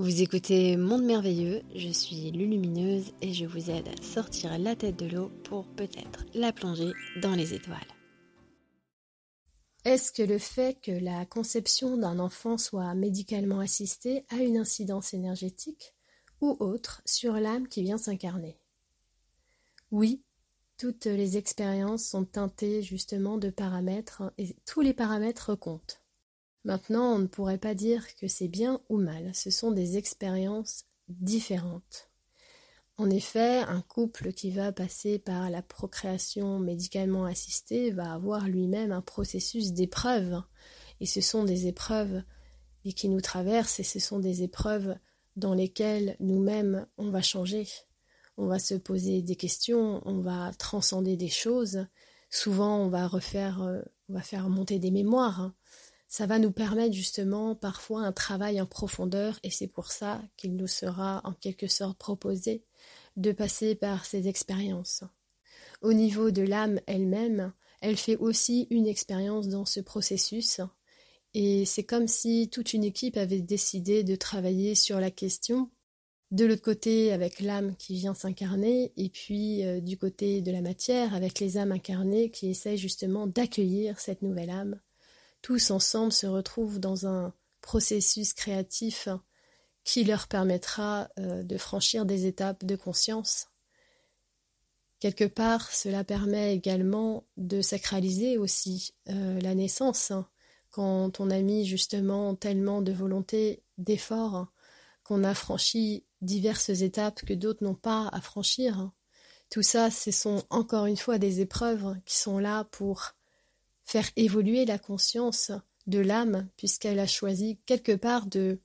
Vous écoutez Monde Merveilleux, je suis Lulumineuse et je vous aide à sortir la tête de l'eau pour peut-être la plonger dans les étoiles. Est-ce que le fait que la conception d'un enfant soit médicalement assistée a une incidence énergétique ou autre sur l'âme qui vient s'incarner? Oui, toutes les expériences sont teintées justement de paramètres et tous les paramètres comptent. Maintenant, on ne pourrait pas dire que c'est bien ou mal, ce sont des expériences différentes. En effet, un couple qui va passer par la procréation médicalement assistée va avoir lui-même un processus d'épreuves. Et ce sont des épreuves qui nous traversent et ce sont des épreuves dans lesquelles nous-mêmes on va changer. On va se poser des questions, on va transcender des choses. Souvent, on va refaire, euh, on va faire monter des mémoires. Ça va nous permettre justement parfois un travail en profondeur et c'est pour ça qu'il nous sera en quelque sorte proposé de passer par ces expériences. Au niveau de l'âme elle-même, elle fait aussi une expérience dans ce processus et c'est comme si toute une équipe avait décidé de travailler sur la question de l'autre côté avec l'âme qui vient s'incarner et puis euh, du côté de la matière avec les âmes incarnées qui essayent justement d'accueillir cette nouvelle âme tous ensemble se retrouvent dans un processus créatif qui leur permettra euh, de franchir des étapes de conscience. Quelque part, cela permet également de sacraliser aussi euh, la naissance, hein. quand on a mis justement tellement de volonté, d'effort, hein, qu'on a franchi diverses étapes que d'autres n'ont pas à franchir. Hein. Tout ça, ce sont encore une fois des épreuves qui sont là pour faire évoluer la conscience de l'âme, puisqu'elle a choisi quelque part de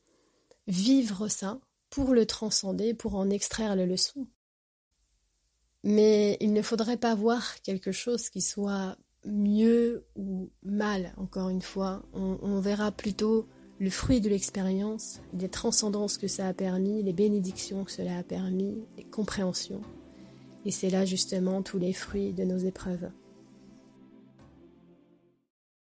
vivre ça pour le transcender, pour en extraire les leçons. Mais il ne faudrait pas voir quelque chose qui soit mieux ou mal, encore une fois. On, verra plutôt le fruit de l'expérience, les transcendances que ça a permis, les bénédictions que cela a permis, les compréhensions. Et c'est là justement tous les fruits de nos épreuves.